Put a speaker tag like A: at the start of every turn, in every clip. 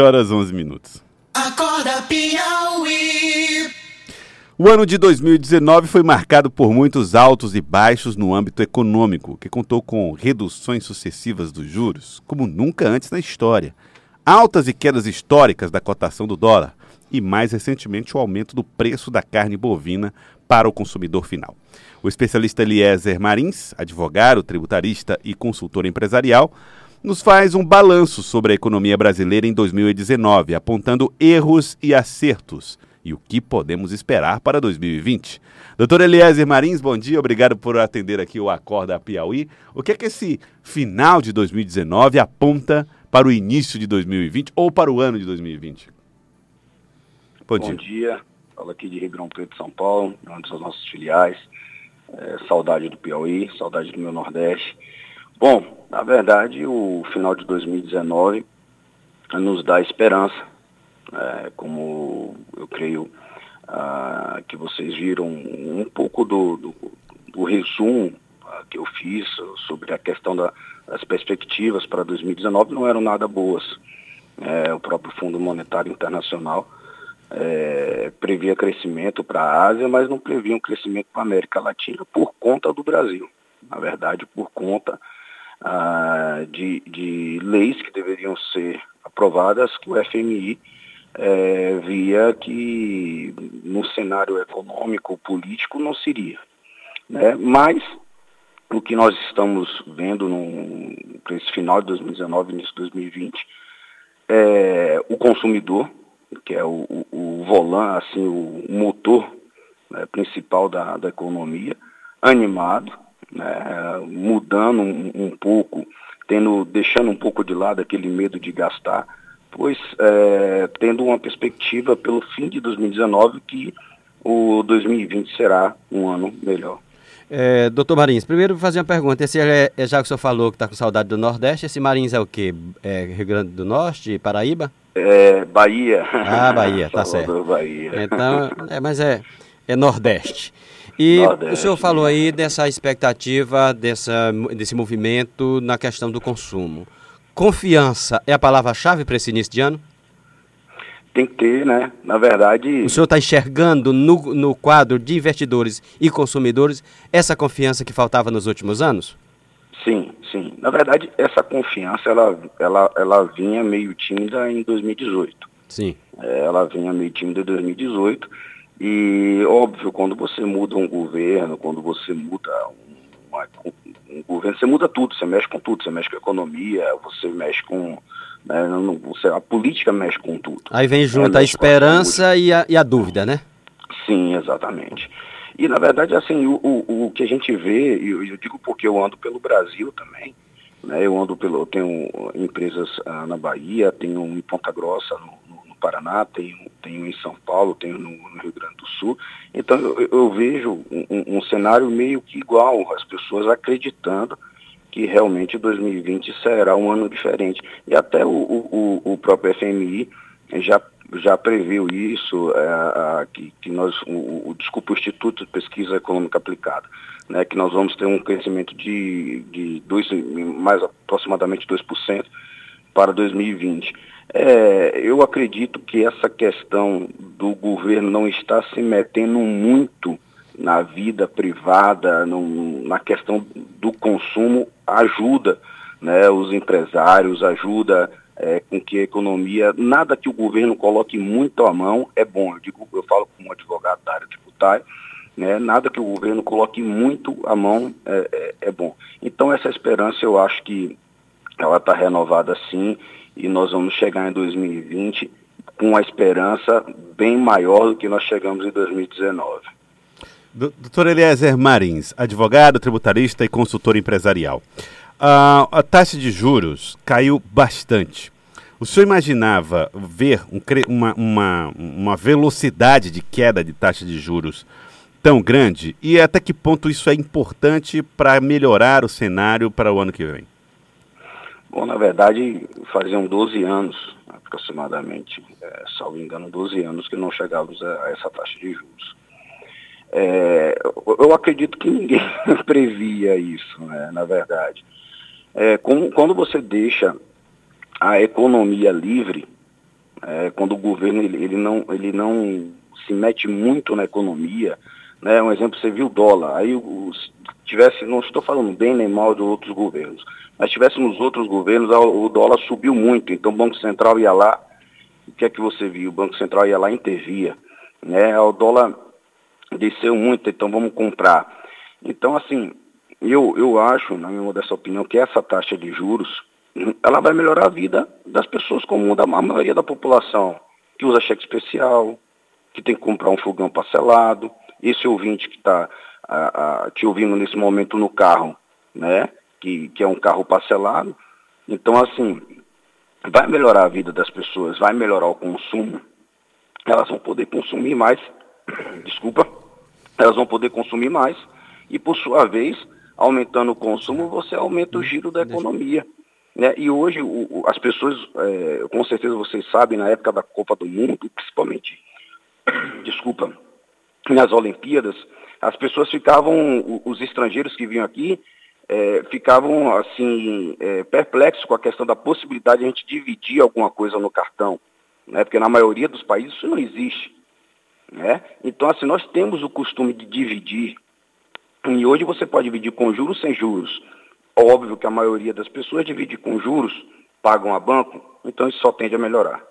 A: horas 11 minutos.
B: Acorda Piauí.
A: O ano de 2019 foi marcado por muitos altos e baixos no âmbito econômico, que contou com reduções sucessivas dos juros, como nunca antes na história, altas e quedas históricas da cotação do dólar e, mais recentemente, o aumento do preço da carne bovina para o consumidor final. O especialista Eliezer Marins, advogado, tributarista e consultor empresarial, nos faz um balanço sobre a economia brasileira em 2019, apontando erros e acertos e o que podemos esperar para 2020. Doutor Eliezer Marins, bom dia, obrigado por atender aqui o Acorda Piauí. O que é que esse final de 2019 aponta para o início de 2020 ou para o ano de 2020?
C: Bom, bom dia. dia. Fala aqui de Ribeirão Preto, São Paulo, onde são nossos filiais. É, saudade do Piauí, saudade do meu Nordeste. Bom, na verdade, o final de 2019 nos dá esperança, é, como eu creio ah, que vocês viram um pouco do, do, do resumo ah, que eu fiz sobre a questão da, das perspectivas para 2019 não eram nada boas. É, o próprio Fundo Monetário Internacional é, previa crescimento para a Ásia, mas não previa um crescimento para a América Latina por conta do Brasil. Na verdade, por conta ah, de, de leis que deveriam ser aprovadas que o FMI é, via que no cenário econômico, político, não seria. Né? Mas o que nós estamos vendo para esse final de 2019, início de 2020, é o consumidor, que é o, o, o volante, assim, o motor né, principal da, da economia, animado, né, mudando um, um, pouco, tendo, deixando um pouco de lado aquele medo de gastar, pois é, tendo uma perspectiva pelo fim de 2019 que o 2020 será um ano melhor.
D: É, doutor Marins, primeiro vou fazer uma pergunta. Esse é, é, já que o senhor falou que está com saudade do Nordeste, esse Marins é o quê? É Rio Grande do Norte, Paraíba?
C: É Bahia.
D: Ah, Bahia, tá certo.
C: Bahia.
D: Então, é, mas é, é Nordeste. E Nordeste, o senhor falou aí dessa expectativa, dessa, desse movimento na questão do consumo. Confiança é a palavra-chave para esse início de ano?
C: Tem que ter, né? Na verdade.
D: O senhor está enxergando no, no quadro de investidores e consumidores essa confiança que faltava nos últimos anos?
C: Sim, sim. Na verdade, essa confiança ela, ela, ela vinha meio tímida em 2018.
D: Sim.
C: É, ela vinha meio tímida em 2018 e, óbvio, quando você muda um governo, quando você muda uma, um governo, você muda tudo, você mexe com tudo, você mexe com a economia, você mexe com. Né, não, você, a política mexe com tudo.
D: Aí vem junto é, a esperança a e, a, e a dúvida, né?
C: Sim, exatamente. E na verdade, assim, o, o, o que a gente vê, e eu, eu, digo porque eu ando pelo Brasil também, né? Eu ando pelo, eu tenho empresas ah, na Bahia, tenho em Ponta Grossa, no, Paraná, tenho, tenho em São Paulo, tenho no, no Rio Grande do Sul. Então eu, eu vejo um, um, cenário meio que igual, as pessoas acreditando que realmente 2020 será um ano diferente. E até o, o, o próprio FMI já, já previu isso, é, que, que nós, o, o, desculpa, o Instituto de Pesquisa Econômica Aplicada, né, que nós vamos ter um crescimento de, de dois, mais aproximadamente 2% para 2020. É, eu acredito que essa questão do governo não estar se metendo muito na vida privada, no, na questão do consumo, ajuda né, os empresários, ajuda é, com que a economia, nada que o governo coloque muito à mão é bom. Eu, digo, eu falo como advogado da área tributária, né, nada que o governo coloque muito à mão é, é, é bom. Então essa esperança eu acho que ela está renovada sim e nós vamos chegar em 2020 com uma esperança bem maior do que nós chegamos em 2019.
A: Doutor Eliezer Marins, advogado, tributarista e consultor empresarial. Uh, a taxa de juros caiu bastante. O senhor imaginava ver um, uma, uma, uma velocidade de queda de taxa de juros tão grande? E até que ponto isso é importante para melhorar o cenário para o ano que vem?
C: Bom, na verdade, faziam 12 anos, aproximadamente, é, salvo engano, 12 anos que não chegávamos a, a essa taxa de juros. É, eu acredito que ninguém previa isso, né, na verdade. É, com, quando você deixa a economia livre, é, quando o governo ele, ele, não, ele não se mete muito na economia, né? Um exemplo, você viu o dólar, aí os, tivesse, não estou falando bem nem mal de outros governos, mas tivesse nos outros governos, o dólar subiu muito, então o Banco Central ia lá, o que é que você viu? O Banco Central ia lá e intervia, né? O dólar desceu muito, então vamos comprar. Então, assim, eu, eu acho, na minha modesta opinião, que essa taxa de juros, ela vai melhorar a vida das pessoas comuns, da maioria da população, que usa cheque especial, que tem que comprar um fogão parcelado, esse ouvinte que está te ouvindo nesse momento no carro, né? Que, que é um carro parcelado. Então, assim, vai melhorar a vida das pessoas, vai melhorar o consumo. Elas vão poder consumir mais, desculpa, elas vão poder consumir mais e, por sua vez, aumentando o consumo, você aumenta o giro da economia. Né? E hoje o, as pessoas, é, com certeza vocês sabem, na época da Copa do Mundo, principalmente, desculpa, nas Olimpíadas, as pessoas ficavam, os estrangeiros que vinham aqui, é, ficavam assim é, perplexos com a questão da possibilidade de a gente dividir alguma coisa no cartão, né? porque na maioria dos países isso não existe. Né? Então, assim, nós temos o costume de dividir, e hoje você pode dividir com juros sem juros. Óbvio que a maioria das pessoas divide com juros, pagam a banco, então isso só tende a melhorar.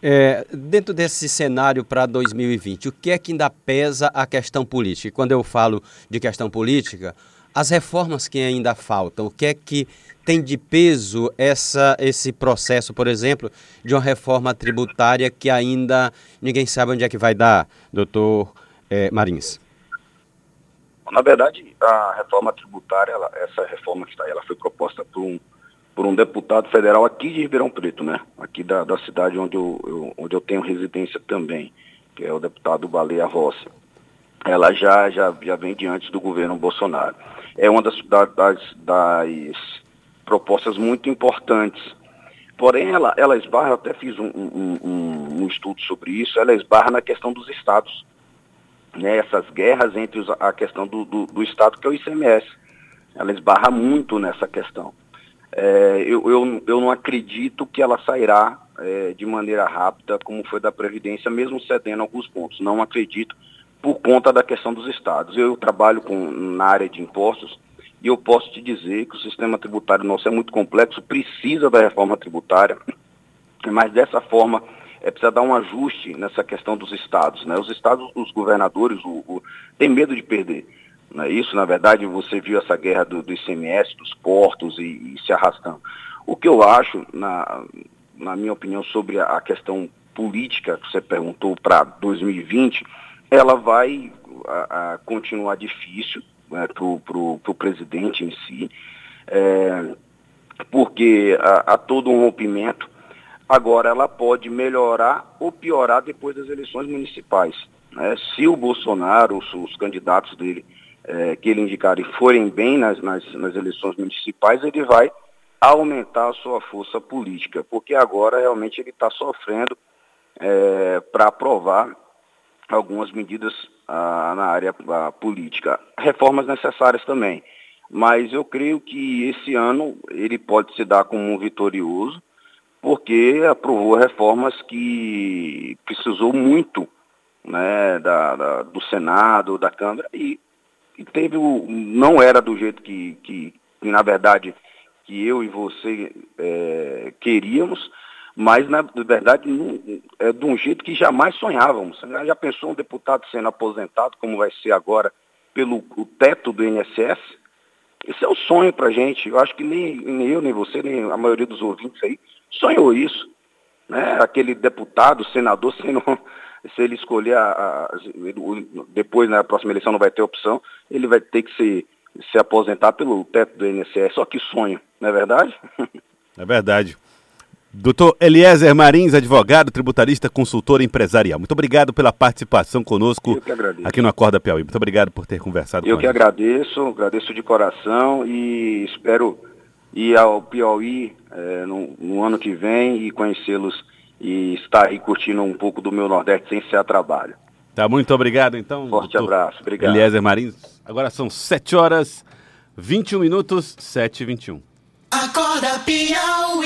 D: É, dentro desse cenário para 2020, o que é que ainda pesa a questão política? E quando eu falo de questão política, as reformas que ainda faltam, o que é que tem de peso essa, esse processo, por exemplo, de uma reforma tributária que ainda ninguém sabe onde é que vai dar, doutor é, Marins?
C: Na verdade, a reforma tributária, ela, essa reforma que está aí, ela foi proposta por um por um deputado federal aqui de Ribeirão Preto, né? Aqui da, da cidade onde eu, eu, onde eu tenho residência também, que é o deputado Baleia Rossi. Ela já, já, já vem diante do governo Bolsonaro. É uma das, das, das propostas muito importantes. Porém, ela, ela esbarra, até fiz um, um, um, um estudo sobre isso, ela esbarra na questão dos estados. Né? Essas guerras entre os, a questão do, do, do Estado, que é o ICMS. Ela esbarra muito nessa questão é, eu, eu, eu não acredito que ela sairá é, de maneira rápida, como foi da Previdência, mesmo cedendo alguns pontos. Não acredito por conta da questão dos estados. Eu trabalho com, na área de impostos e eu posso te dizer que o sistema tributário nosso é muito complexo, precisa da reforma tributária, mas dessa forma é precisa dar um ajuste nessa questão dos estados. Né? Os estados, os governadores, o, o, têm medo de perder. Não é isso? Na verdade, você viu essa guerra do, do ICMS, dos portos e, e, se arrastando. O que eu acho, na, na minha opinião, sobre a, questão política que você perguntou para 2020, ela vai a, a continuar difícil né, para o presidente em si, é, porque há todo um rompimento. Agora, ela pode melhorar ou piorar depois das eleições municipais. Né? Se o Bolsonaro, os, os candidatos dele, é, que ele indicar e forem bem nas, nas, nas eleições municipais, ele vai aumentar a sua força política, porque agora realmente ele está sofrendo é, para aprovar algumas medidas ah, na área ah, política. Reformas necessárias também. Mas eu creio que esse ano ele pode se dar como um vitorioso, porque aprovou reformas que precisou muito né, da, da, do Senado, da Câmara, e teve o. não era do jeito que, que, que na verdade, que eu e você é, queríamos, mas na verdade é de um jeito que jamais sonhávamos. Já pensou um deputado sendo aposentado, como vai ser agora, pelo teto do INSS? Esse é o sonho para a gente. Eu acho que nem, nem eu, nem você, nem a maioria dos ouvintes aí sonhou isso. Né? Aquele deputado, senador sendo se ele escolher, a, a, depois na próxima eleição não vai ter opção, ele vai ter que se, se aposentar pelo teto do INSS. Só que sonho, não é verdade?
A: É verdade. Doutor Eliezer Marins, advogado, tributarista, consultor empresarial. Muito obrigado pela participação conosco aqui no Acorda Piauí. Muito obrigado por ter conversado
C: Eu que gente. agradeço, agradeço de coração e espero ir ao Piauí é, no, no ano que vem e conhecê-los e estar aí curtindo um pouco do meu Nordeste sem ser a trabalho.
A: Tá, muito obrigado então.
C: Forte abraço, obrigado.
A: Eliezer Marins. Agora são 7 horas 21 minutos, 7 e 21. Acorda Piauí.